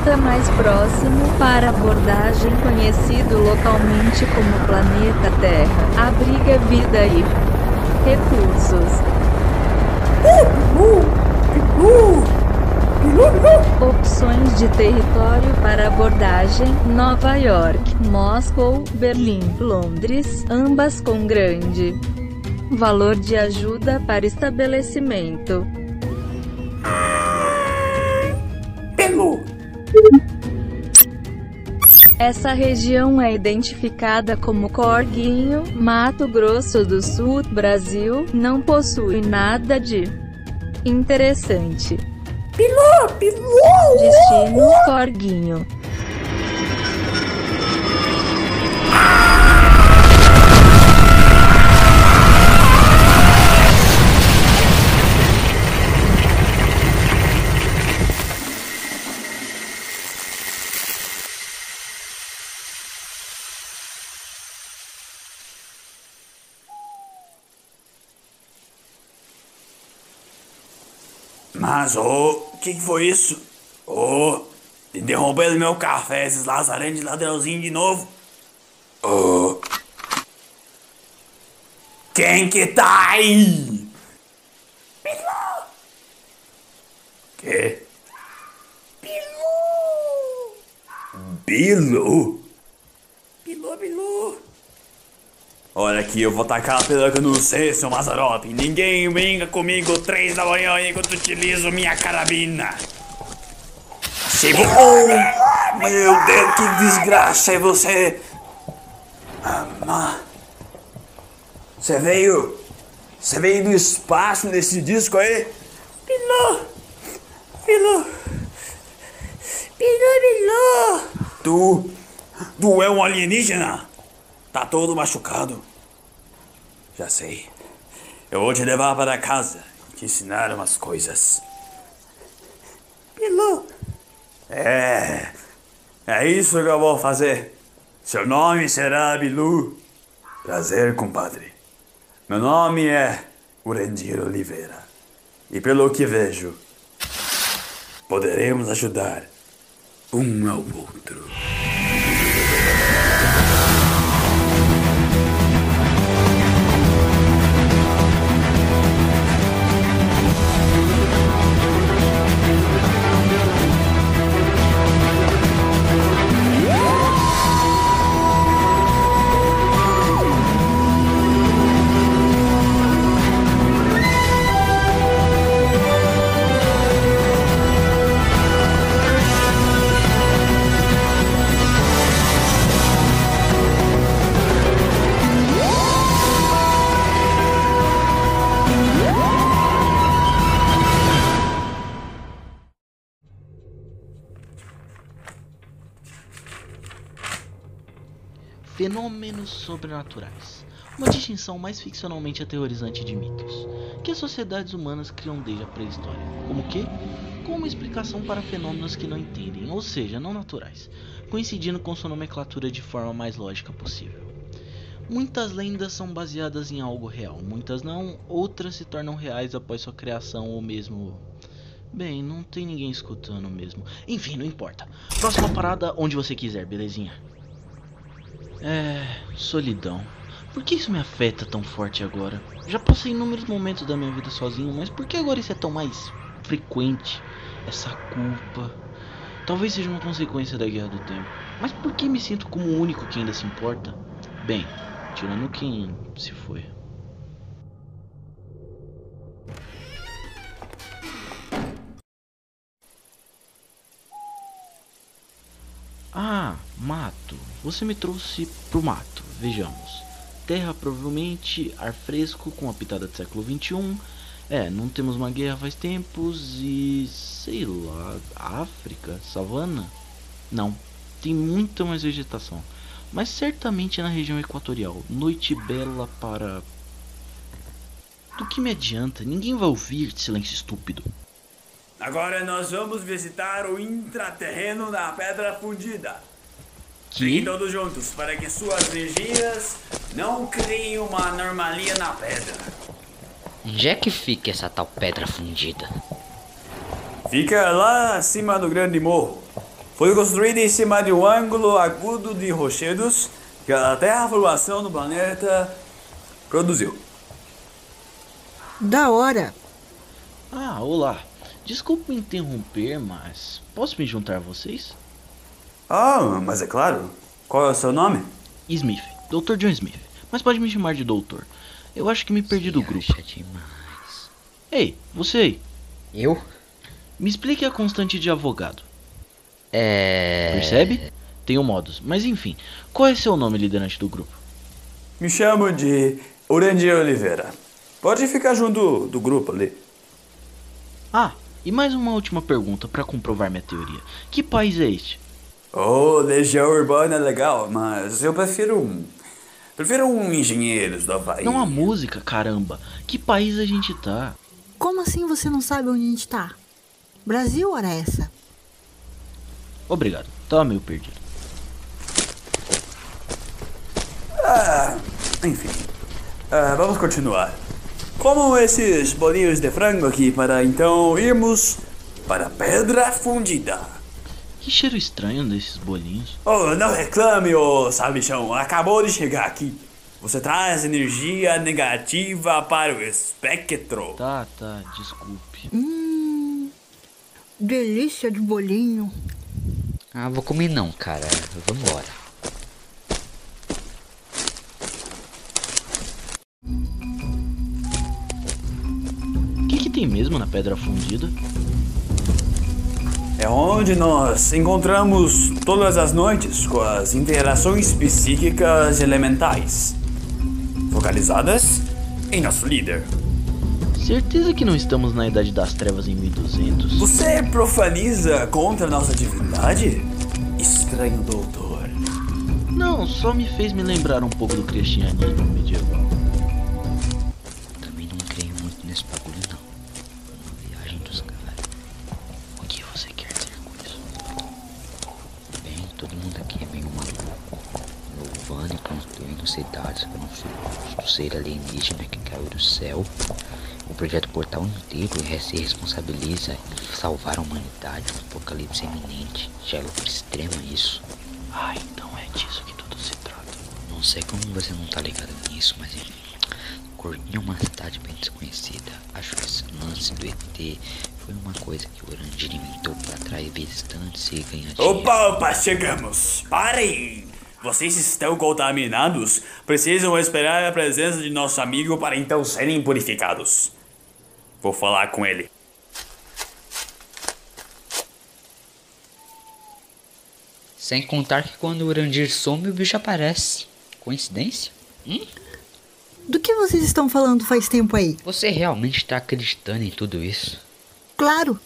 planeta mais próximo para abordagem, conhecido localmente como planeta Terra, abriga vida e recursos. Opções de território para abordagem: Nova York, Moscou, Berlim, Londres, ambas com grande valor de ajuda para estabelecimento. Essa região é identificada como Corguinho, Mato Grosso do Sul, Brasil, não possui nada de interessante. Pilu! Pilu! Destino: Corguinho. Mas, ô, o que, que foi isso? Ô, interrompendo meu café, esses lazarentos de ladrãozinho de novo. Ô. Quem que tá aí? Pilu! Quê? Pilu! Bilu? Bilu, Bilu. Olha aqui, eu vou tacar a pelanca no C, seu Mazarope. Ninguém brinca comigo três da manhã enquanto utilizo minha carabina. Chegou. Oh, meu Deus, que desgraça é você! Ah, Você veio. Você veio do espaço nesse disco aí? Pilô! Pilô! Pilô, Pilô! Tu. Tu é um alienígena? Tá todo machucado. Já sei. Eu vou te levar para casa e te ensinar umas coisas. Pilô! É. É isso que eu vou fazer. Seu nome será Bilu. Prazer, compadre. Meu nome é Urendir Oliveira. E pelo que vejo, poderemos ajudar um ao outro. Sobrenaturais. Uma distinção mais ficcionalmente aterrorizante de mitos, que as sociedades humanas criam desde a pré-história. Como que? Com uma explicação para fenômenos que não entendem, ou seja, não naturais, coincidindo com sua nomenclatura de forma mais lógica possível. Muitas lendas são baseadas em algo real, muitas não, outras se tornam reais após sua criação ou mesmo. Bem, não tem ninguém escutando mesmo. Enfim, não importa. Próxima parada, onde você quiser, belezinha? É. solidão. Por que isso me afeta tão forte agora? Já passei inúmeros momentos da minha vida sozinho, mas por que agora isso é tão mais frequente? Essa culpa. Talvez seja uma consequência da guerra do tempo. Mas por que me sinto como o único que ainda se importa? Bem, tirando quem se foi. Mato. Você me trouxe pro mato. Vejamos. Terra provavelmente, ar fresco com a pitada do século XXI. É, não temos uma guerra faz tempos e. sei lá. África? Savana? Não. Tem muita mais vegetação. Mas certamente na região equatorial. Noite bela para. Do que me adianta? Ninguém vai ouvir silêncio estúpido. Agora nós vamos visitar o intraterreno da Pedra Fundida. Fiquem Que? todos juntos para que suas vigílias não criem uma anomalia na pedra. Onde é que fica essa tal pedra fundida? Fica lá acima do grande morro. Foi construída em cima de um ângulo agudo de rochedos que a terraformação do planeta produziu. Da hora. Ah, olá. Desculpe me interromper, mas posso me juntar a vocês? Ah, mas é claro. Qual é o seu nome? Smith, Dr. John Smith. Mas pode me chamar de doutor. Eu acho que me perdi do grupo. Acha demais. Ei, você aí. Eu? Me explique a constante de avogado. É. Percebe? Tenho modos. Mas enfim, qual é seu nome, liderante do grupo? Me chamo de Urandir Oliveira. Pode ficar junto do grupo ali. Ah, e mais uma última pergunta para comprovar minha teoria. Que país é este? Oh, Legião Urbana é legal, mas eu prefiro um. Prefiro um Engenheiros do Havaí. Não há música, caramba. Que país a gente tá? Como assim você não sabe onde a gente tá? Brasil, hora essa? Obrigado. Tava meio perdido. Enfim, ah, vamos continuar. Como esses bolinhos de frango aqui para então irmos para a Pedra Fundida. Que cheiro estranho desses bolinhos. Oh, não reclame, ô sabichão. Acabou de chegar aqui. Você traz energia negativa para o espectro. Tá, tá, desculpe. Hum. Delícia de bolinho. Ah, vou comer não, cara. Vambora. O que, que tem mesmo na pedra fundida? É onde nós encontramos todas as noites com as interações psíquicas elementais, focalizadas em nosso líder. Certeza que não estamos na Idade das Trevas em 1200? Você profaniza contra nossa divindade? Estranho doutor. Não, só me fez me lembrar um pouco do cristianismo medieval. Cidades para um ser alienígena que caiu do céu. O projeto Portal inteiro se responsabiliza em salvar a humanidade do apocalipse iminente. Já é loucura extrema isso. Ah, então é disso que tudo se trata. Não sei como você não tá ligado nisso, mas enfim. Corguinho é uma cidade bem desconhecida. Acho que esse lance do ET foi uma coisa que o Orandir inventou para atrair visitantes e ganhar dinheiro. Opa, opa, chegamos. Parem! Vocês estão contaminados? Precisam esperar a presença de nosso amigo para então serem purificados. Vou falar com ele. Sem contar que quando o Urandir some, o bicho aparece. Coincidência? Do que vocês estão falando faz tempo aí? Você realmente tá acreditando em tudo isso? Claro.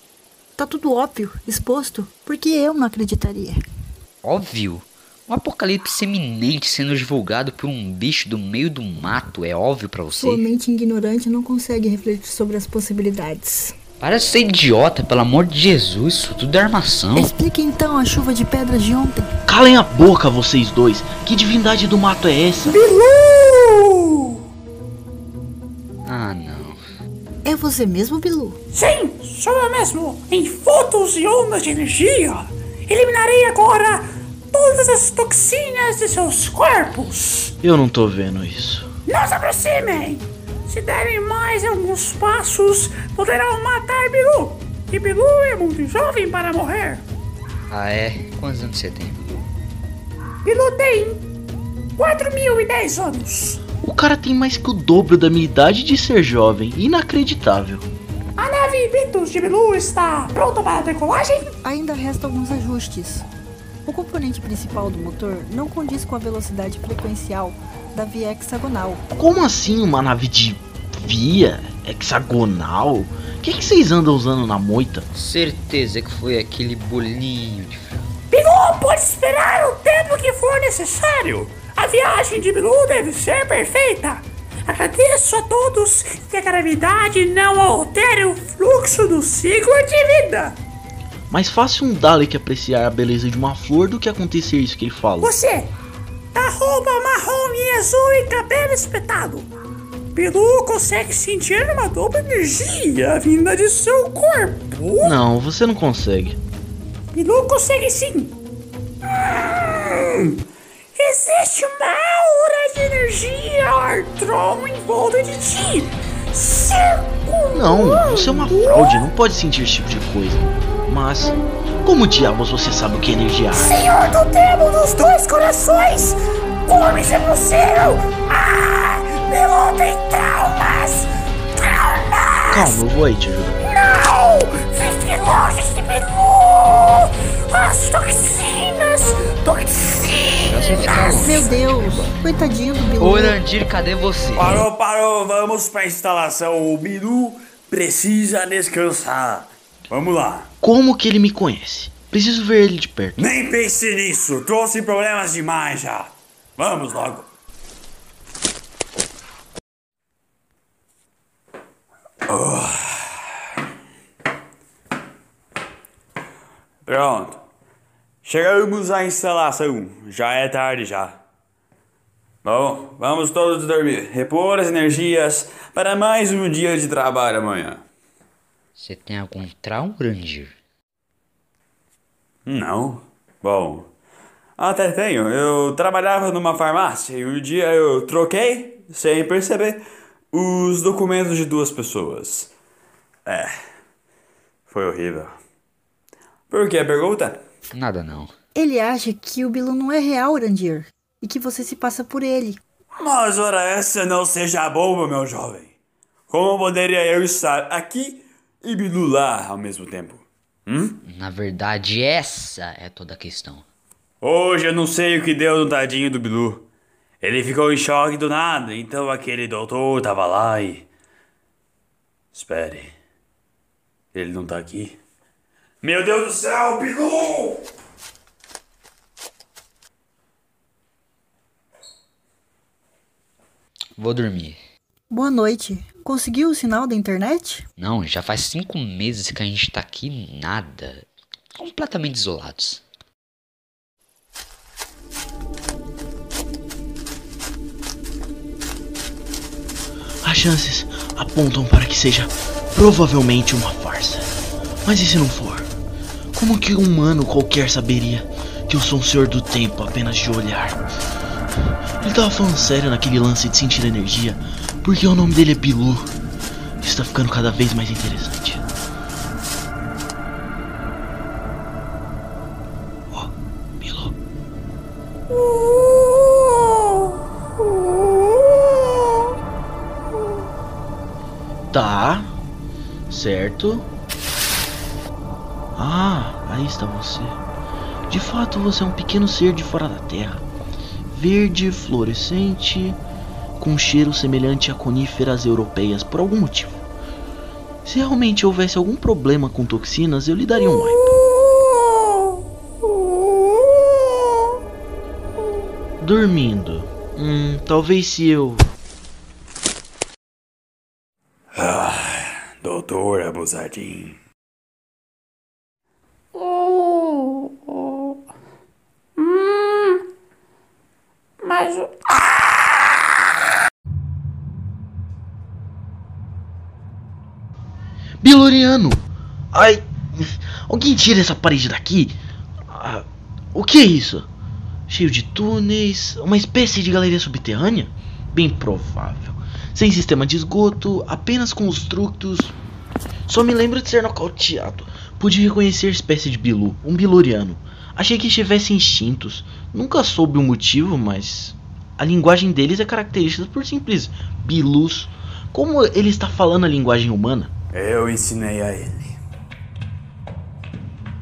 Tá tudo óbvio, exposto. Porque eu não acreditaria. Óbvio. Um apocalipse iminente sendo divulgado por um bicho do meio do mato é óbvio pra você? Sua mente ignorante não consegue refletir sobre as possibilidades. Para de ser idiota, pelo amor de Jesus, isso tudo é armação. Explique então a chuva de pedras de ontem. Calem a boca, vocês dois! Que divindade do mato é essa? Ah, não. É você mesmo, Bilu? Sim, sou eu mesmo. Em fotos e ondas de energia. Eliminarei agora todas as toxinas de seus corpos. Eu não tô vendo isso. Não se aproximem. Se derem mais alguns passos, poderão matar Bilu. E Bilu é muito jovem para morrer. Ah, é? Quantos anos você tem? Bilu tem 4.010 anos. O cara tem mais que o dobro da minha idade de ser jovem. Inacreditável. A nave Vitus de Bilu está pronta para a decolagem? Ainda restam alguns ajustes. O componente principal do motor não condiz com a velocidade frequencial da via hexagonal. Como assim uma nave de via hexagonal? O que, que vocês andam usando na moita? Certeza que foi aquele bolinho de frango. Bilu pode esperar o tempo que for necessário. A viagem de Bilu deve ser perfeita. Agradeço a todos que a gravidade não altere o fluxo do ciclo de vida. Mais fácil um Dalek apreciar a beleza de uma flor do que acontecer isso que ele falou. Você, roupa marrom e azul e cabelo espetado. Bilu consegue sentir uma dupla energia vinda de seu corpo. Não, você não consegue. Bilu consegue sim. Hum, existe uma aura de energia Artron em volta de ti. Circulando. Não, você é uma fraude, não pode sentir esse tipo de coisa. Mas, como diabos você sabe o que é energia? Senhor do Demo dos Dois Corações, come pelo céu. Ah, Bilu tem traumas. Traumas. Calma, eu vou aí te ajudar. Não! Fique longe de Bilu! As toxinas! Toxinas! Meu Deus, coitadinho do Bilu. Orandir, cadê você? Parou, parou, vamos pra instalação. O Bilu precisa descansar. Vamos lá. Como que ele me conhece? Preciso ver ele de perto. Nem pense nisso, trouxe problemas demais já. Vamos logo. Oh. Pronto. Chegamos à instalação. Já é tarde já. Bom, vamos todos dormir. Repor as energias para mais um dia de trabalho amanhã. Você tem algum trauma, Orandir? Não. Bom, até tenho. Eu trabalhava numa farmácia e um dia eu troquei, sem perceber, os documentos de duas pessoas. É. Foi horrível. Por que a pergunta? Nada não. Ele acha que o Bilu não é real, Orandir. E que você se passa por ele. Mas ora essa não seja boba, meu jovem. Como poderia eu estar aqui e Bilu lá ao mesmo tempo? Hum? Na verdade, essa é toda a questão. Hoje eu não sei o que deu no tadinho do Bilu. Ele ficou em choque do nada, então aquele doutor tava lá e. Espere. Ele não tá aqui. Meu Deus do céu, Bilu! Vou dormir. Boa noite. Conseguiu o sinal da internet? Não, já faz cinco meses que a gente tá aqui nada. Completamente isolados. As chances apontam para que seja provavelmente uma farsa. Mas e se não for? Como que um humano qualquer saberia que eu sou um senhor do tempo apenas de olhar? Ele tava falando sério naquele lance de sentir energia, porque o nome dele é Bilu. Isso tá ficando cada vez mais interessante. Ó, Bilu. Tá. Certo. Ah, aí está você. De fato, você é um pequeno ser de fora da terra. Verde, fluorescente, com um cheiro semelhante a coníferas europeias por algum motivo. Se realmente houvesse algum problema com toxinas, eu lhe daria um wipe. Dormindo. Hum, talvez se eu. Doutor abusadinho. Mas o- Biloriano! Ai! Alguém tira essa parede daqui? Ah, o que é isso? Cheio de túneis, uma espécie de galeria subterrânea? Bem provável. Sem sistema de esgoto, apenas construtos. Só me lembro de ser nocauteado. Pude reconhecer a espécie de bilu, um biloriano. Achei que estivesse extintos. Nunca soube o motivo, mas a linguagem deles é característica por simples bilus. Como ele está falando a linguagem humana? Eu ensinei a ele.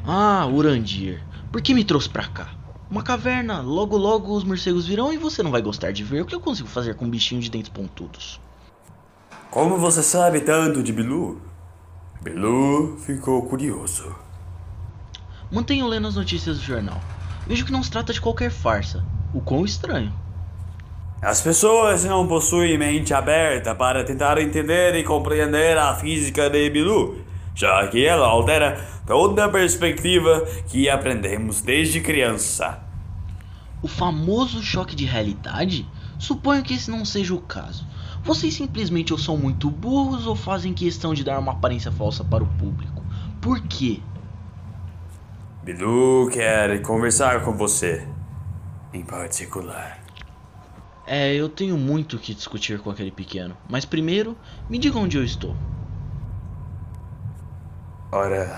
Ah, Urandir, por que me trouxe pra cá? Uma caverna, logo logo os morcegos virão e você não vai gostar de ver o que eu consigo fazer com um bichinho de dentes pontudos. Como você sabe tanto de Bilu? Bilu ficou curioso. Mantenho lendo as notícias do jornal. Vejo que não se trata de qualquer farsa. O quão estranho. As pessoas não possuem mente aberta para tentar entender e compreender a física de Bilu, já que ela altera toda a perspectiva que aprendemos desde criança. O famoso choque de realidade? Suponho que esse não seja o caso. Vocês simplesmente ou são muito burros ou fazem questão de dar uma aparência falsa para o público. Por quê? Bilu quer conversar com você. Em particular. É, eu tenho muito o que discutir com aquele pequeno. Mas primeiro, me diga onde eu estou. Ora.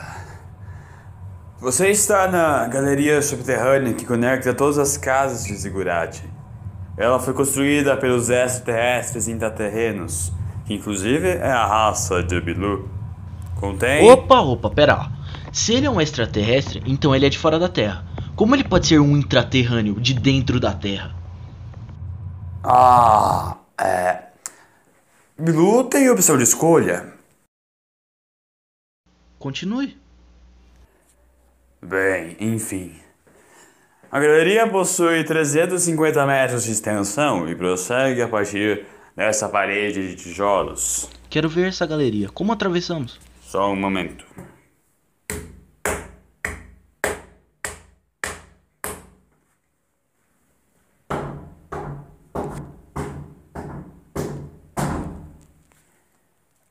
Você está na galeria subterrânea que conecta todas as casas de Zigurate. Ela foi construída pelos extraterrestres intraterrenos, que inclusive é a raça de Bilu. Contém. Opa, opa, pera lá. Se ele é um extraterrestre, então ele é de fora da Terra. Como ele pode ser um intraterrâneo de dentro da Terra? Ah, é. Bilu tem opção de escolha. Continue. Bem, enfim. A galeria possui 350 metros de extensão e prossegue a partir dessa parede de tijolos. Quero ver essa galeria. Como atravessamos? Só um momento.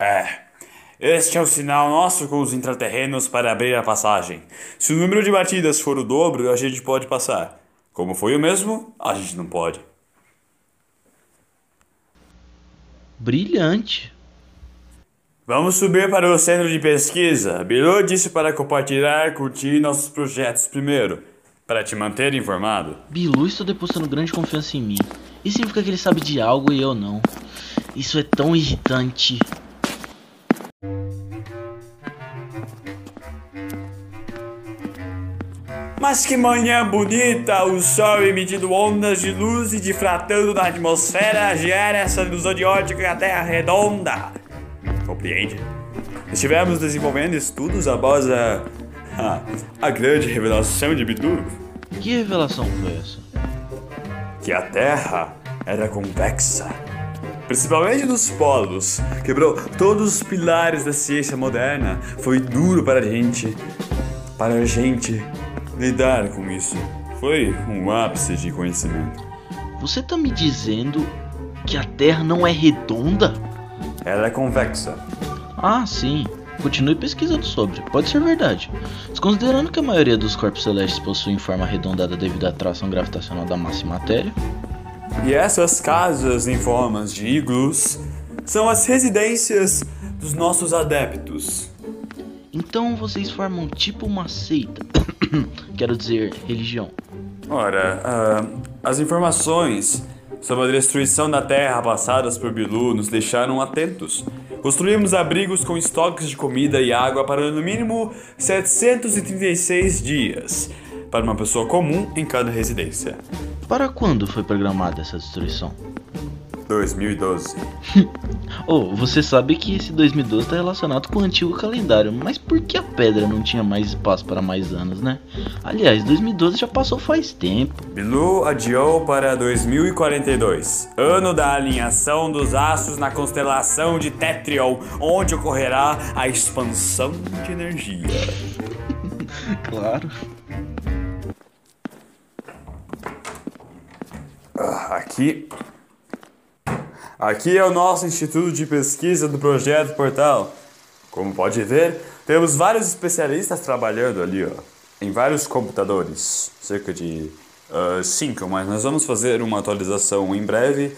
É. Este é o sinal nosso com os intraterrenos para abrir a passagem. Se o número de batidas for o dobro, a gente pode passar. Como foi o mesmo, a gente não pode. Brilhante. Vamos subir para o centro de pesquisa. Bilu disse para compartilhar e curtir nossos projetos primeiro, para te manter informado. Bilu está depositando grande confiança em mim. Isso significa que ele sabe de algo e eu não. Isso é tão irritante. Mas que manhã bonita! O sol emitindo ondas de luz e difratando na atmosfera gera essa ilusão de ótica que a Terra é redonda. Compreende? Estivemos desenvolvendo estudos após a, a, a grande revelação de Bidu, Que revelação foi essa? que a Terra era convexa. Principalmente nos polos. Quebrou todos os pilares da ciência moderna. Foi duro para a gente. Para a gente lidar com isso. Foi um ápice de conhecimento. Você tá me dizendo que a Terra não é redonda? Ela é convexa. Ah, sim. Continue pesquisando sobre. Pode ser verdade. Desconsiderando que a maioria dos corpos celestes possuem forma arredondada devido à atração gravitacional da massa e matéria, E essas casas em formas de iglus são as residências dos nossos adeptos. então vocês formam tipo uma seita. Quero dizer, religião. Ora, ah, as informações sobre a destruição da Terra passadas por Bilu nos deixaram atentos. Construímos abrigos com estoques de comida e água para no mínimo 736 dias, para uma pessoa comum em cada residência. Para quando foi programada essa destruição? 2012. Oh, você sabe que esse 2012 está relacionado com o antigo calendário, mas por que a pedra não tinha mais espaço para mais anos, né? Aliás, 2012 já passou faz tempo. Bilu adiou para 2042, ano da alinhação dos astros na constelação de Tetrion, onde ocorrerá a expansão de energia. Claro. Ah, Aqui. Aqui é o nosso Instituto de Pesquisa do Projeto Portal. Como pode ver, temos vários especialistas trabalhando ali, ó, em vários computadores. Cerca de ah, cinco, mas nós vamos fazer uma atualização em breve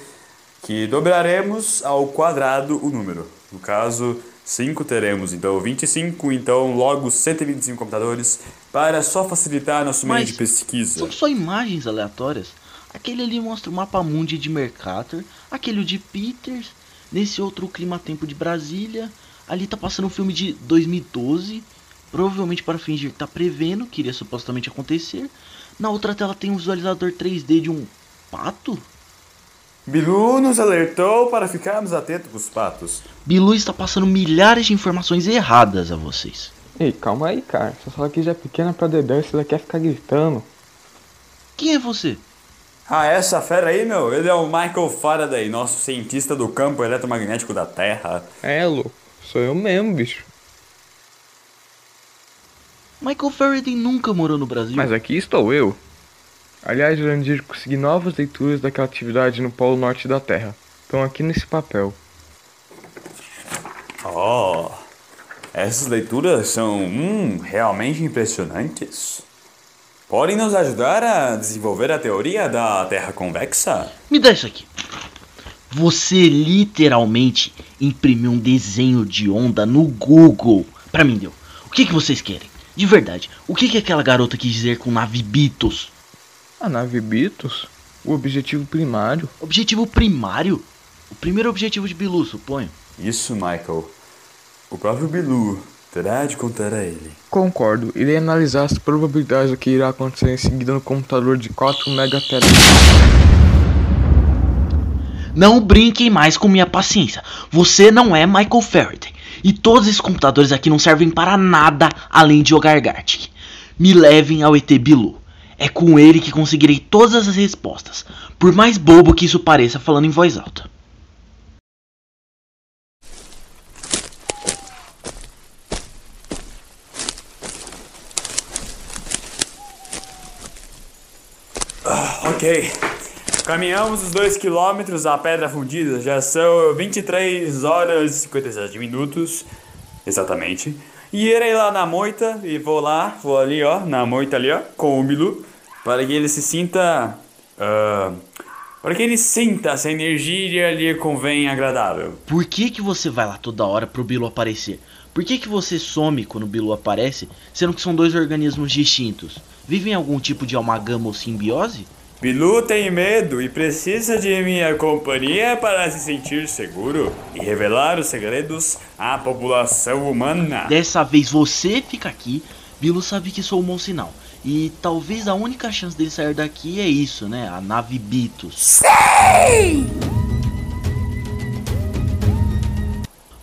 que dobraremos ao quadrado o número. No caso, 5 teremos então 25, então logo 125 computadores para só facilitar nosso meio Mas de pesquisa. São só imagens aleatórias. Aquele ali mostra o mapa mundi de Mercator, aquele de Peters, nesse outro o clima-tempo de Brasília. Ali tá passando um filme de 2012, provavelmente para fingir que tá prevendo o que iria supostamente acontecer. Na outra tela tem um visualizador 3D de um pato. Bilu nos alertou para ficarmos atentos com os patos. Bilu está passando milhares de informações erradas a vocês. Ei, calma aí, cara. Essa sala aqui já é pequena pra dedão e você quer ficar gritando. Quem é você? Ah, essa fera aí, meu, ele é o Michael Faraday, nosso cientista do campo eletromagnético da Terra. É, louco. Sou eu mesmo, bicho. Michael Faraday nunca morou no Brasil. Mas aqui estou eu. Aliás, Jurandir, consegui novas leituras daquela atividade no Polo Norte da Terra. Estão aqui nesse papel. Oh, Essas leituras são hum, realmente impressionantes. Podem nos ajudar a desenvolver a teoria da Terra convexa? Me dá isso aqui. Você literalmente imprimiu um desenho de onda no Google. Pra mim deu. O que, que vocês querem? De verdade, o que, que aquela garota quis dizer com nave Beatles? A nave Beatles? O objetivo primário? Objetivo primário? O primeiro objetivo de Bilu, suponho. Isso, Michael. O próprio Bilu terá de contar a ele. Concordo. Irei analisar as probabilidades do que irá acontecer em seguida no computador de 4 megateras. Não brinquem mais com minha paciência. Você não é Michael Faraday. E todos esses computadores aqui não servem para nada além de jogar Gartic. Me levem ao ET Bilu. É com ele que conseguirei todas as respostas, por mais bobo que isso pareça falando em voz alta. Ok. Caminhamos os 2 quilômetros à Pedra Fundida. Já são 23 horas e 57 minutos. Exatamente. E irei lá na moita e vou lá, vou ali, ó, na moita ali, ó, com o Bilu, para que ele se sinta. ah, para que ele sinta essa energia lhe convém agradável. Por que, que você vai lá toda hora pro Bilu aparecer? Por que, que você some quando o Bilu aparece, sendo que são dois organismos distintos? Vivem algum tipo de amalgama ou simbiose? Bilu tem medo e precisa de minha companhia para se sentir seguro e revelar os segredos à população humana. Dessa vez você fica aqui, Bilu sabe que sou um bom sinal. E talvez a única chance dele sair daqui é isso, né? A nave Bitos.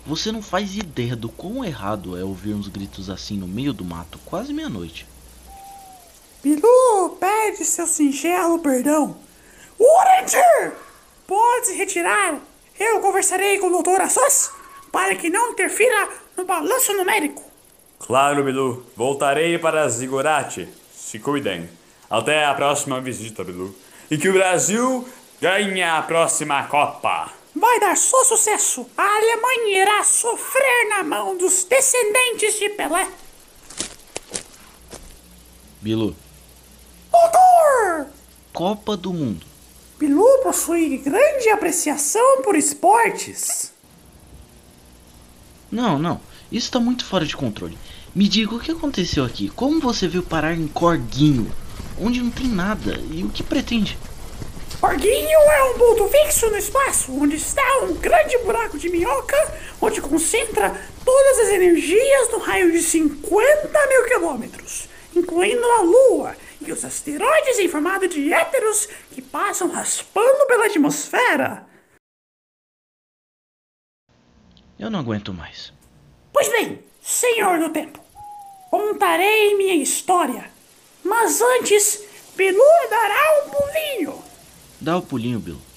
Você não faz ideia do quão errado é ouvir uns gritos assim no meio do mato, quase meia-noite. Bilu, pede seu singelo perdão. Orange! Pode se retirar. Eu conversarei com o Dr. Assos para que não interfira no balanço numérico. Claro, Bilu. Voltarei para Zigurate. Se cuidem. Até a próxima visita, Bilu. E que o Brasil ganhe a próxima Copa. Vai dar só sucesso. A Alemanha irá sofrer na mão dos descendentes de Pelé. Bilu, Doutor! Copa do Mundo. Bilu possui grande apreciação por esportes. Não, não. Isso tá muito fora de controle. Me diga o que aconteceu aqui. Como você veio parar em Corguinho? Onde não tem nada. E o que pretende? Orguinho é um ponto fixo no espaço, onde está um grande buraco de minhoca, onde concentra todas as energias no raio de 50 mil quilômetros, incluindo a Lua e os asteroides em formato de héteros que passam raspando pela atmosfera. Eu não aguento mais. Pois bem, senhor do tempo, contarei minha história, mas antes, Bilu dará um pulinho. Dá o pulinho, Bilu.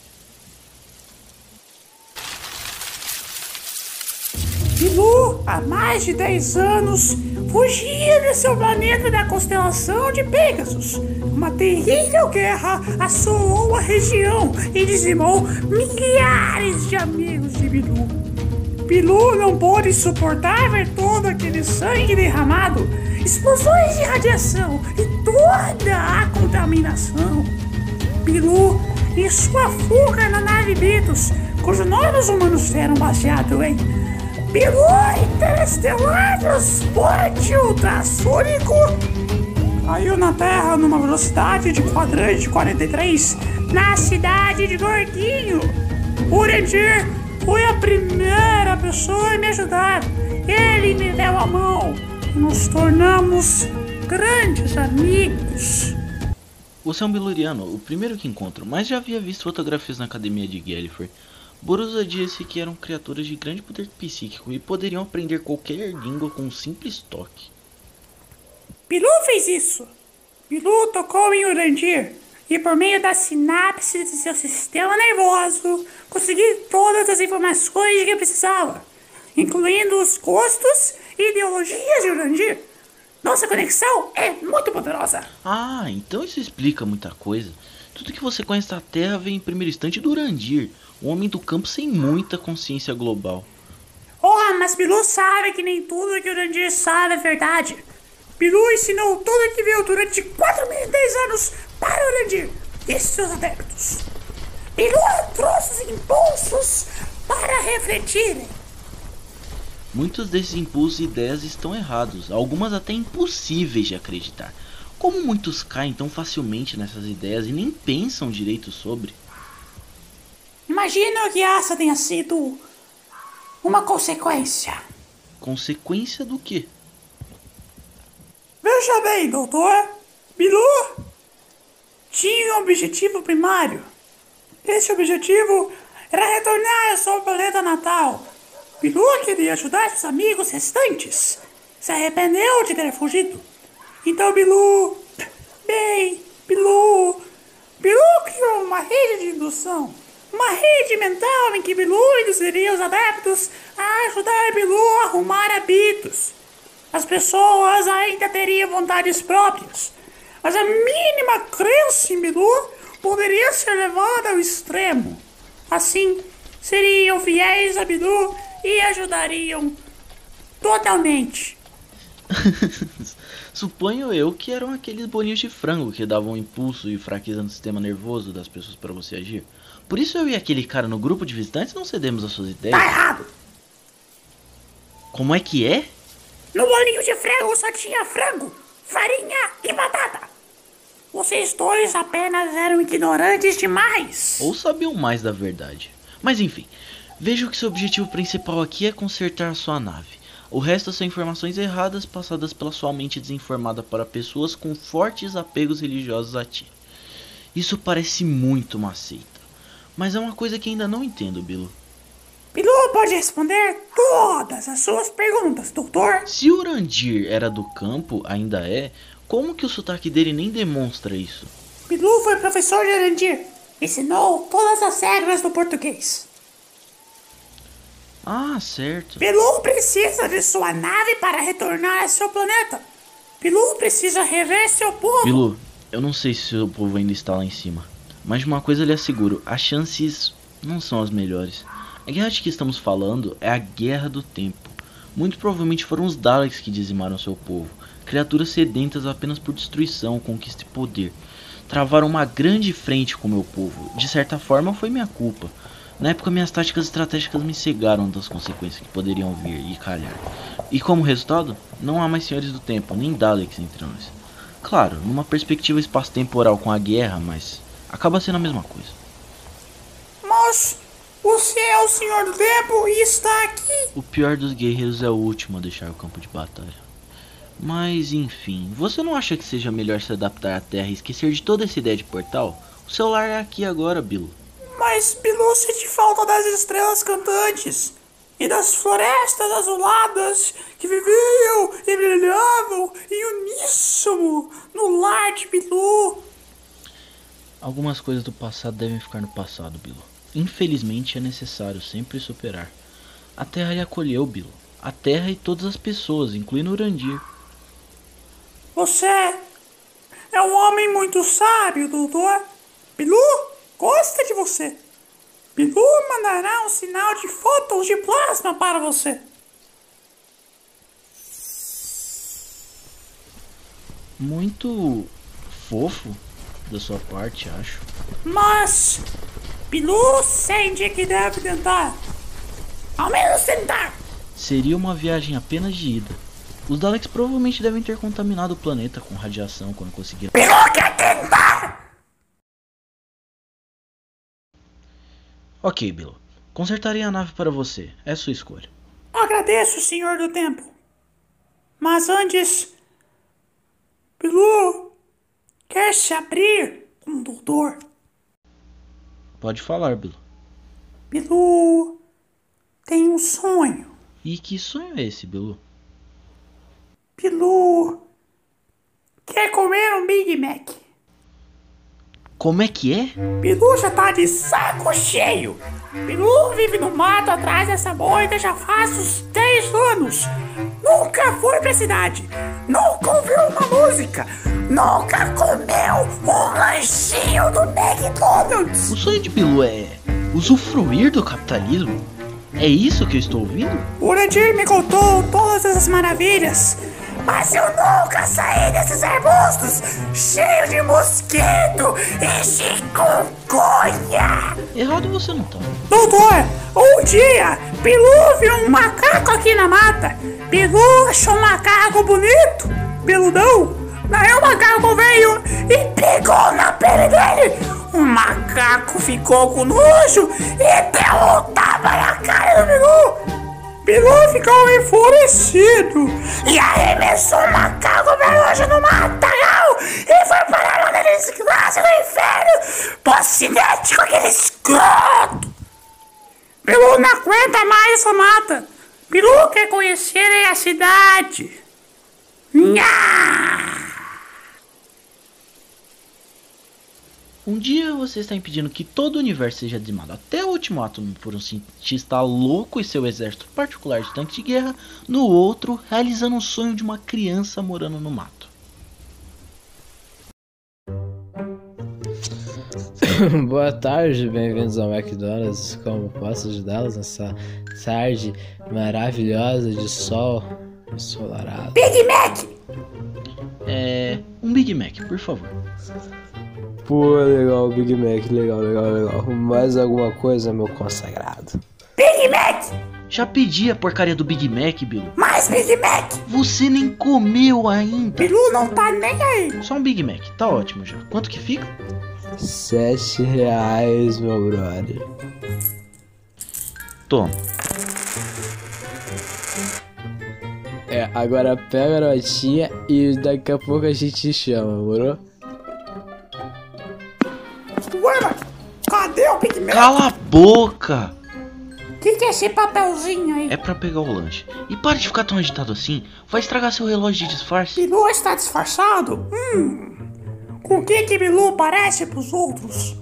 Bilu, há mais de 10 anos, fugia de seu planeta da constelação de Pegasus. Uma terrível guerra assolou a região e dizimou milhares de amigos de Bilu. Bilu não pôde suportar ver todo aquele sangue derramado, explosões de radiação e toda a contaminação. Bilu e sua fuga na nave Beatles, cujo nome os humanos eram baseado em Bilu Interestelar Transporte Ultrassônico, caiu na Terra numa velocidade de quadrante 43 na cidade de Gordinho. Urendir foi a primeira pessoa a me ajudar. Ele me deu a mão e nos tornamos grandes amigos. Você é um biluriano, o primeiro que encontro, mas já havia visto fotografias na academia de Gallifrey. Borusa disse que eram criaturas de grande poder psíquico e poderiam aprender qualquer língua com um simples toque. Bilu fez isso. Bilu tocou em Urandir e por meio das sinapses de seu sistema nervoso consegui todas as informações que precisava, incluindo os gostos e ideologias de Urandir. Nossa conexão é muito poderosa. Ah, então isso explica muita coisa. Tudo que você conhece da Terra vem em primeiro instante do Urandir, um homem do campo sem muita consciência global. O Ah, mas Bilu sabe que nem tudo que o Urandir sabe é verdade. Bilu ensinou tudo que viu durante 4.010 anos para o Urandir e seus adeptos. Bilu trouxe os impulsos para refletirem. Muitos desses impulsos e ideias estão errados, algumas até impossíveis de acreditar. Como muitos caem tão facilmente nessas ideias e nem pensam direito sobre? Imagino que essa tenha sido uma consequência. Consequência do quê? Veja bem, doutor. Bilu tinha um objetivo primário. Esse objetivo era retornar ao seu planeta natal. Bilu queria ajudar seus amigos restantes. Se arrependeu de ter fugido. Então Bilu. Bem, Bilu. Bilu criou uma rede de indução. Uma rede mental em que Bilu induziria os adeptos a ajudar Bilu a arrumar hábitos. As pessoas ainda teriam vontades próprias, mas a mínima crença em Bilu poderia ser levada ao extremo. Assim, seriam fiéis a Bilu e ajudariam totalmente. Suponho eu que eram aqueles bolinhos de frango que davam impulso e fraqueza no sistema nervoso das pessoas para você agir. Por isso eu e aquele cara no grupo de visitantes não cedemos às suas ideias. Tá errado! Como é que é? No bolinho de frango só tinha frango, farinha e batata. Vocês dois apenas eram ignorantes demais. Ou sabiam mais da verdade. Mas enfim, vejo que seu objetivo principal aqui é consertar a sua nave. O resto são informações erradas passadas pela sua mente desinformada para pessoas com fortes apegos religiosos a ti. Isso parece muito uma seita. Mas é uma coisa que ainda não entendo, Bilo. Bilu pode responder todas as suas perguntas, doutor. Se o Urandir era do campo, ainda é, como que o sotaque dele nem demonstra isso? Bilu foi professor de Arandir. Ensinou todas as regras do português. Ah, certo. Bilu precisa de sua nave para retornar a seu planeta. Bilu precisa rever seu povo. Bilu, eu não sei se seu povo ainda está lá em cima. Mas de uma coisa lhe asseguro, as chances não são as melhores. A guerra de que estamos falando é a Guerra do Tempo. Muito provavelmente foram os Daleks que dizimaram seu povo. Criaturas sedentas apenas por destruição, conquista e poder. Travaram uma grande frente com meu povo. De certa forma foi minha culpa. Na época minhas táticas estratégicas me cegaram das consequências que poderiam vir e calhar. E como resultado, não há mais Senhores do Tempo, nem Daleks entre nós. Claro, numa perspectiva espaço-temporal com a guerra, mas acaba sendo a mesma coisa. Mas você é o Senhor do Tempo e está aqui. O pior dos guerreiros é o último a deixar o campo de batalha. Mas enfim, você não acha que seja melhor se adaptar à Terra e esquecer de toda essa ideia de portal? O celular é aqui agora, Bilo. Mas Bilu sente falta das estrelas cantantes e das florestas azuladas que viviam e brilhavam em uníssono no lar de Bilu. Algumas coisas do passado devem ficar no passado, Bilo. Infelizmente é necessário sempre superar. A Terra lhe acolheu, Bilo. A Terra e todas as pessoas, incluindo Urandir. Você é um homem muito sábio, doutor. Bilu gosta de você. Bilu mandará um sinal de fótons de plasma para você. Muito fofo da sua parte, acho. Mas Bilu sente que deve tentar. Ao menos tentar. Seria uma viagem apenas de ida. Os Daleks provavelmente devem ter contaminado o planeta com radiação quando conseguiram. Bilu quer tentar. Ok, Bilo. Consertarei a nave para você. É sua escolha. Agradeço, Senhor do Tempo. Mas antes, Bilu quer se abrir com o doutor. Pode falar, Bilo. Bilu tem um sonho. E que sonho é esse, Bilu? Bilu quer comer um Big Mac. Como é que é? Bilu já tá de saco cheio. Bilu vive no mato atrás dessa moita já faz uns 10 anos. Nunca foi pra cidade. Nunca ouviu uma música. Nunca comeu um lanchinho do McDonald's. O sonho de Bilu é usufruir do capitalismo? É isso que eu estou ouvindo? O Urandir me contou todas essas maravilhas, mas eu nunca saí desses arbustos cheios de mosquito e chikungunya. Errado você não tá. Doutor, um dia, Bilu viu um macaco aqui na mata. Bilu achou um macaco bonito, peludão. Daí o macaco veio e pegou na pele dele. O macaco ficou com nojo e deu um tapa na cara do Bilu. Bilu ficou enfurecido e arremessou o macaco veloz no matagal e foi parar na desgraça do inferno pós-cinético, aquele escroto. Bilu não aguenta mais essa mata. Bilu quer conhecer a cidade. Nha! Um dia você está impedindo que todo o universo seja dizimado até o último átomo por um cientista louco e seu exército particular de tanque de guerra, no outro, realizando um sonho de uma criança morando no mato. Boa tarde, bem-vindos ao McDonald's. Como posso ajudá-los nessa tarde maravilhosa de sol ensolarado? Big Mac! É. Um Big Mac, por favor. Pô, legal, Big Mac, legal, legal, legal. Mais alguma coisa, meu consagrado? Big Mac! Já pedi a porcaria do Big Mac, Bilu. Mais Big Mac! Você nem comeu ainda. Bilu não tá nem aí. Só um Big Mac, tá ótimo já. Quanto que fica? Sete reais, meu brother. Toma. É, agora pega a notinha e daqui a pouco a gente chama, moro? Mac? Cala a boca! O que, que é esse papelzinho aí? É pra pegar o lanche. E para de ficar tão agitado assim. Vai estragar seu relógio de disfarce. Bilu está disfarçado? Hum. Com o que que Bilu parece pros outros?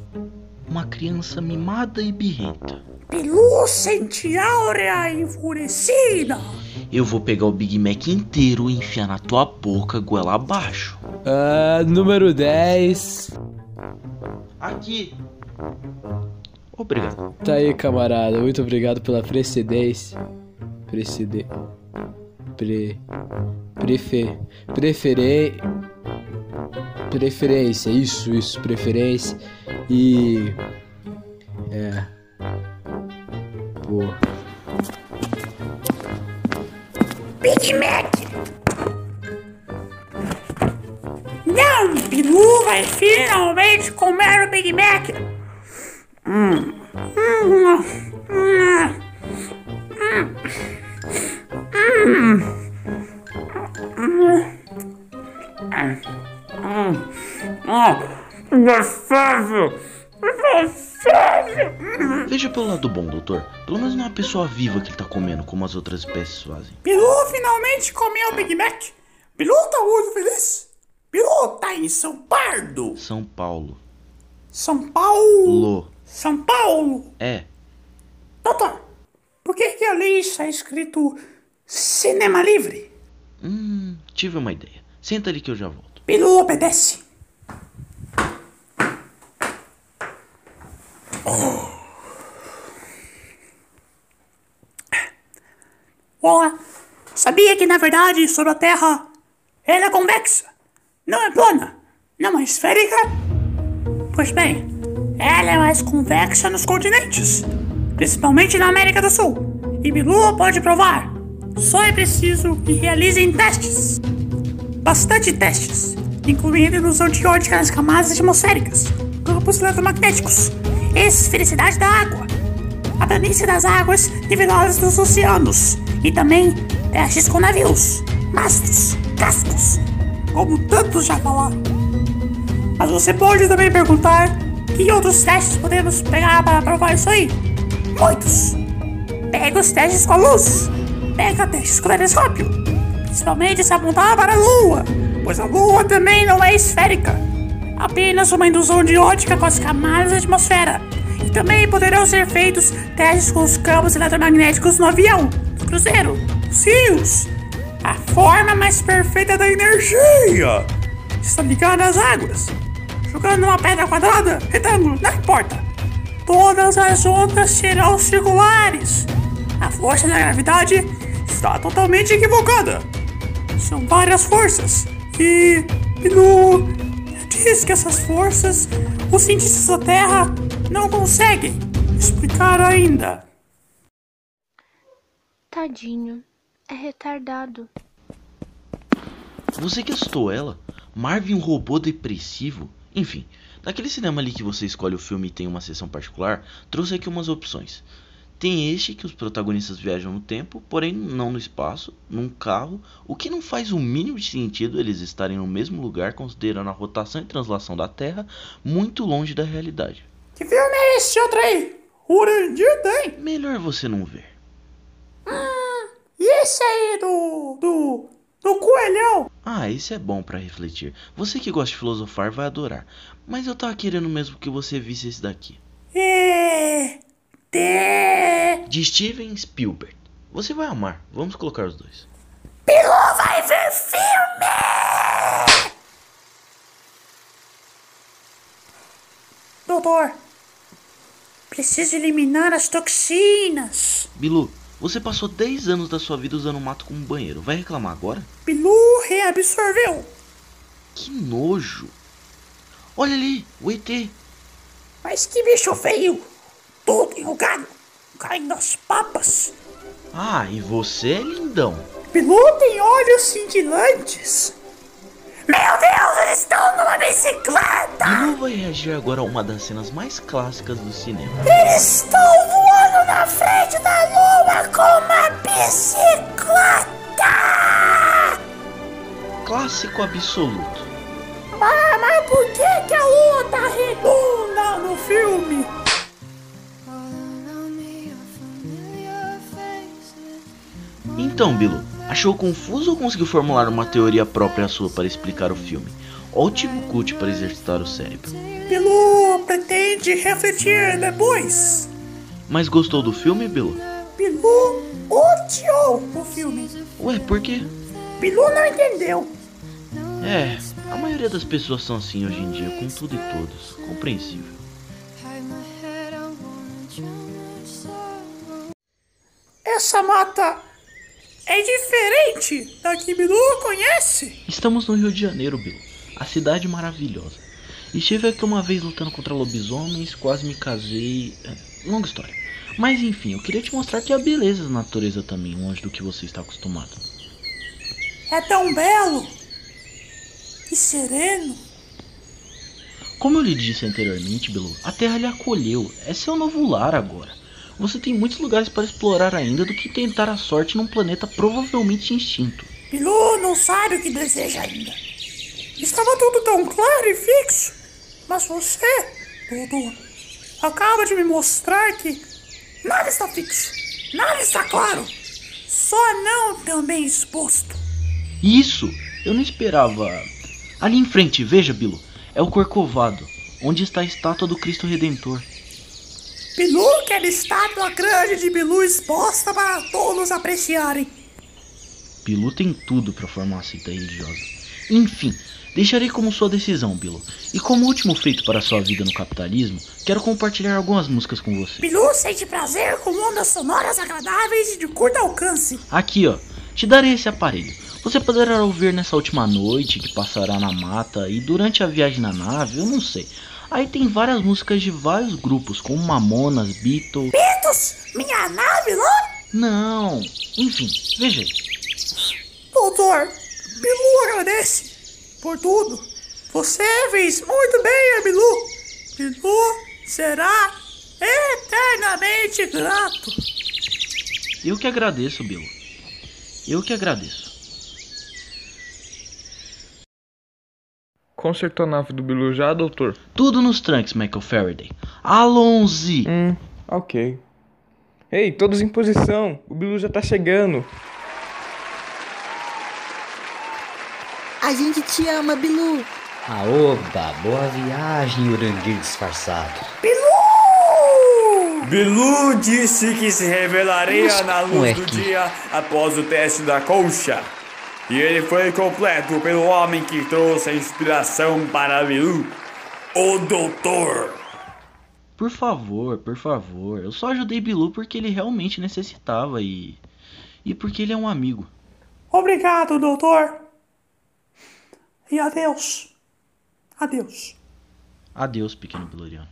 Uma criança mimada e birrenta. Bilu sente áurea enfurecida. Eu vou pegar o Big Mac inteiro e enfiar na tua boca goela abaixo. Ah, número 10. Aqui. Obrigado. Tá aí, camarada. Muito obrigado pela precedência. Precede... Pre... Prefe... Preferei... Preferência. Isso, isso. Preferência. E... É... Pô... Big Mac. Não, Bilu vai finalmente comer o Big Mac. Gostoso! Gostoso! Veja pelo lado bom, doutor. Pelo menos não é uma pessoa viva que ele tá comendo, como as outras espécies fazem. Bilu finalmente comeu o Big Mac. Bilu tá muito feliz. Bilu tá em São Pardo. São Paulo. São Paulo. Lô. São Paulo. É. Doutor, por que que ali está escrito Cinema Livre? Hum, tive uma ideia. Senta ali que eu já volto. Bilu obedece. Olá, sabia que na verdade sobre a Terra ela é convexa, não é plana, não é esférica? Pois bem, ela é mais convexa nos continentes, principalmente na América do Sul. E Bilu pode provar. Só é preciso que realizem testes. Bastante testes, incluindo ilusão de ótica nas camadas atmosféricas, campos eletromagnéticos, esfericidade da água, a planície das águas niveladas dos oceanos e também testes com navios, mastros, cascos, como tantos já falaram. Mas você pode também perguntar que outros testes podemos pegar para provar isso aí? Muitos! Pega os testes com a luz, pega testes com o telescópio, principalmente se apontar para a Lua, pois a Lua também não é esférica, apenas uma indução de ótica com as camadas da atmosfera. E também poderão ser feitos testes com os campos eletromagnéticos no avião, no cruzeiro, os rios. A forma mais perfeita da energia está ligada às águas. Jogando uma pedra quadrada, retângulo, não importa. Todas as ondas serão circulares. A força da gravidade está totalmente equivocada. São várias forças. E Bilu diz que essas forças os cientistas da Terra não conseguem explicar ainda. Tadinho. É retardado. Você que assustou ela? Marvin um robô depressivo? Enfim, naquele cinema ali que você escolhe o filme e tem uma sessão particular, trouxe aqui umas opções. Tem este que os protagonistas viajam no tempo, porém não no espaço, num carro, o que não faz o mínimo de sentido eles estarem no mesmo lugar considerando a rotação e translação da Terra muito longe da realidade. Que filme é esse outro aí? Urandir tem. Melhor você não ver. E esse aí do. do. Do coelhão? Ah, esse é bom pra refletir. Você que gosta de filosofar vai adorar. Mas eu tava querendo mesmo que você visse esse daqui. É. De. De Steven Spielberg. Você vai amar. Vamos colocar os dois. Bilu vai ver filme! Doutor, preciso eliminar as toxinas. Bilu, você passou 10 anos da sua vida usando o mato como banheiro. Vai reclamar agora? Bilu reabsorveu. Que nojo. Olha ali, o ET. Mas que bicho feio! Todo enrugado, caindo as papas. Ah, e você é lindão. Bilu tem olhos cintilantes. Meu Deus, eles estão numa bicicleta! Bilu vai reagir agora a uma das cenas mais clássicas do cinema. Eles estão na frente da lua com uma bicicleta! Clássico absoluto. Ah, mas por que, que a lua tá redonda no filme? Então, Bilu, achou confuso ou conseguiu formular uma teoria própria sua para explicar o filme? Ótimo cut para exercitar o cérebro. Bilu pretende refletir depois. Mas gostou do filme, Bilu? Bilu odiou o filme. Ué, por quê? Bilu não entendeu. É, a maioria das pessoas são assim hoje em dia, com tudo e todos. Compreensível. Essa mata é diferente da que Bilu conhece. Estamos no Rio de Janeiro, Bilu. A cidade maravilhosa. Estive aqui uma vez lutando contra lobisomens, quase me casei. É, longa história. Mas enfim, eu queria te mostrar que há beleza na natureza também, longe do que você está acostumado. É tão belo e sereno. Como eu lhe disse anteriormente, Bilu, a Terra lhe acolheu. É seu novo lar agora. Você tem muitos lugares para explorar ainda do que tentar a sorte num planeta provavelmente extinto. Bilu não sabe o que deseja ainda. Estava tudo tão claro e fixo. Mas você, Dudu, acaba de me mostrar que nada está fixo. Nada está claro. Só não também exposto. Isso eu não esperava. Ali em frente, veja, Bilu, é o Corcovado, onde está a estátua do Cristo Redentor. Bilu quer estátua grande de Bilu exposta para todos apreciarem. Bilu tem tudo para formar uma seita religiosa. Enfim, deixarei como sua decisão, Bilu. E como último feito para sua vida no capitalismo, quero compartilhar algumas músicas com você. Bilu sente prazer com ondas sonoras agradáveis e de curto alcance. Aqui, ó, te darei esse aparelho. Você poderá ouvir nessa última noite que passará na mata e durante a viagem na nave, eu não sei. Aí tem várias músicas de vários grupos, como Mamonas, Beatles. Beatles? Minha nave lá? Não, enfim, veja aí. Doutor, Bilu agradece por tudo. Você fez muito bem, Bilu. Bilu será eternamente grato. Eu que agradeço, Bilu. Eu que agradeço. Consertou a nave do Bilu já, doutor? Tudo nos tranques, Michael Faraday. Alonze! Hum, ok. Ei, todos em posição. O Bilu já tá chegando. A gente te ama, Bilu. Ah, opa, boa viagem, Urandir disfarçado. Bilu! Bilu disse que se revelaria Mas na luz é do que- dia após o teste da colcha. E ele foi completo pelo homem que trouxe a inspiração para Bilu, o Doutor. Por favor, por favor. Eu só ajudei Bilu porque ele realmente necessitava e. E porque ele é um amigo. Obrigado, doutor. E adeus. Adeus. Adeus, pequeno Biloriano.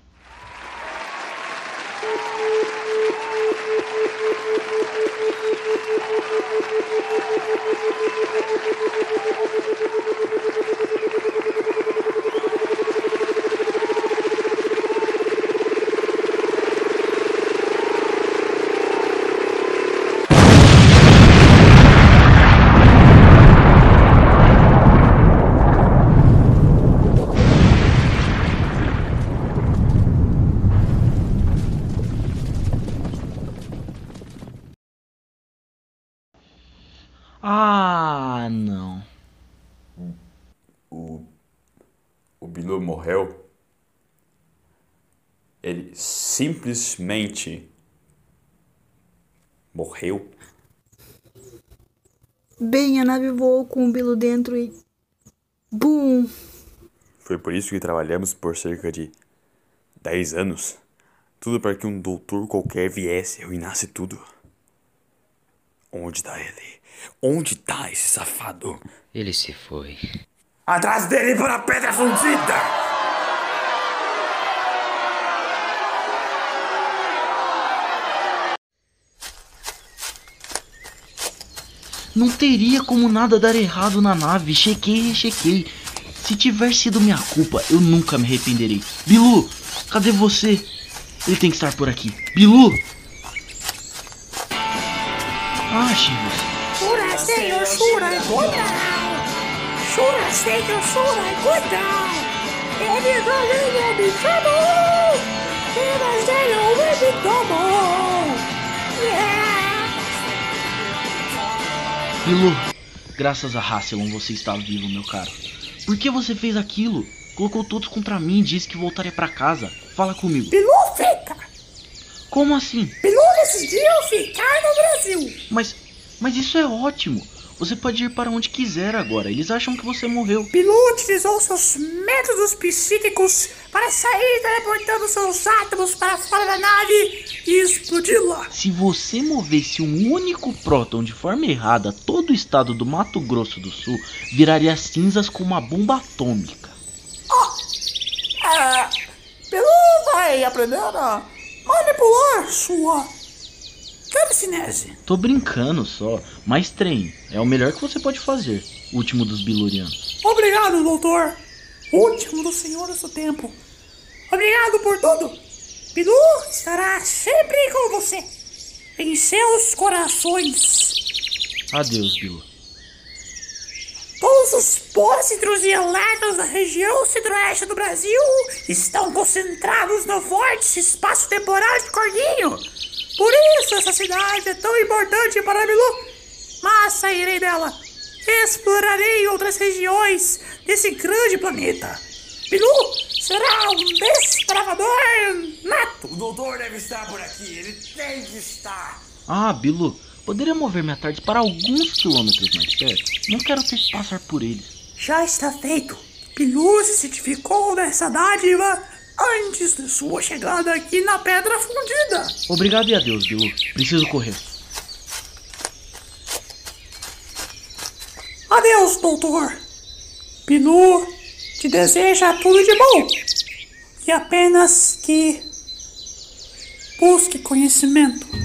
O Bilu morreu. Ele simplesmente. Morreu. Bem, a nave voou com o Bilo dentro e. Bum! Foi por isso que trabalhamos por cerca de 10 anos. Tudo para que um doutor qualquer viesse e arruinasse tudo. Onde tá ele? Onde tá esse safado? Ele se foi. Atrás dele para a pedra fundida! Não teria como nada dar errado na nave. Chequei e chequei. Se tiver sido minha culpa, eu nunca me arrependerei. Bilu, cadê você? Ele tem que estar por aqui. Bilu! Ah, Chivas. Shura, Senhor, go down! Shura! Ele be trouble! Yeah! Bilu, graças a Hasselon você está vivo, meu caro. Por que você fez aquilo? Colocou todos contra mim e disse que voltaria pra casa. Fala comigo. Bilu fica! Como assim? Bilu decidiu ficar no Brasil! Mas, mas isso é ótimo. Você pode ir para onde quiser agora. Eles acham que você morreu. Bilu utilizou seus métodos psíquicos para sair teleportando seus átomos para fora da nave e explodi-la. Se você movesse um único próton de forma errada, todo o estado do Mato Grosso do Sul viraria cinzas com uma bomba atômica. É, Bilu vai aprender a manipular sua telecinese. Tô brincando só, mas treine. É o melhor que você pode fazer. Último dos Bilurianos. Obrigado, doutor. Último dos senhores do tempo. Obrigado por tudo. Bilu estará sempre com você. Em seus corações. Adeus, Bilu. Todos os pósitros e elétrons da região centro-oeste do Brasil estão concentrados no vórtice espaço-temporal de Corguinho. Por isso essa cidade é tão importante para Bilu. Mas sairei dela. Explorarei outras regiões desse grande planeta. Bilu será um desbravador nato. O doutor deve estar por aqui. Ele tem que estar. Ah, Bilu, poderia mover minha tarde para alguns quilômetros mais perto? Não quero ter que passar por eles. Já está feito. Bilu se certificou dessa dádiva antes de sua chegada aqui na Pedra Fundida. Obrigado e adeus, Bilu. Preciso correr. Adeus, doutor. Bilu te deseja tudo de bom. E apenas que busque conhecimento.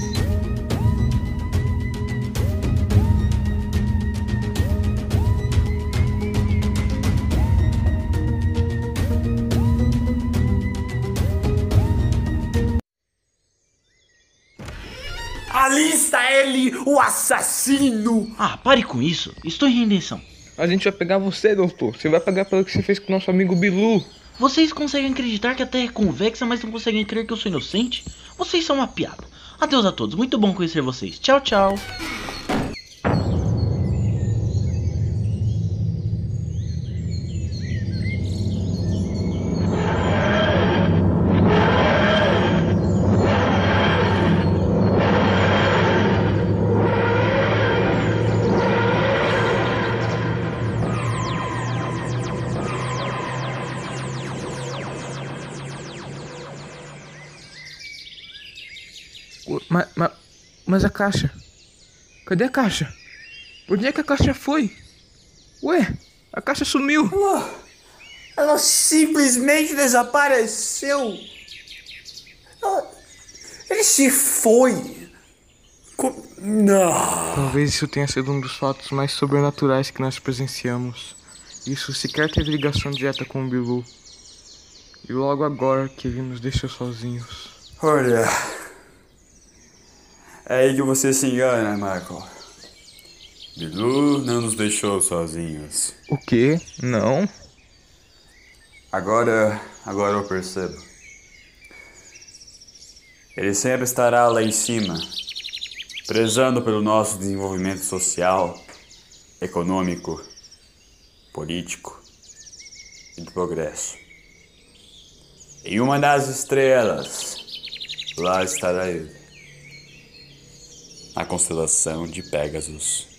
O assassino! Ah, pare com isso. Estou em rendição. A gente vai pegar você, doutor. Você vai pagar pelo que você fez com o nosso amigo Bilu. Vocês conseguem acreditar que a Terra é convexa, mas não conseguem crer que eu sou inocente? Vocês são uma piada. Adeus a todos. Muito bom conhecer vocês. Tchau, tchau. Mas a caixa? Cadê a caixa? Onde é que a caixa foi? Ué, a caixa sumiu. Ela, ela simplesmente desapareceu. Ela, ele se foi. Co- Não. Talvez isso tenha sido um dos fatos mais sobrenaturais que nós presenciamos. Isso sequer teve ligação direta com o Bilu. E logo agora que ele nos deixou sozinhos. Olha. É aí que você se engana, Michael. Bilu não nos deixou sozinhos. O quê? Não? Agora, agora eu percebo. Ele sempre estará lá em cima, prezando pelo nosso desenvolvimento social, econômico, político e de progresso. Em uma das estrelas, lá estará ele. Na constelação de Pegasus.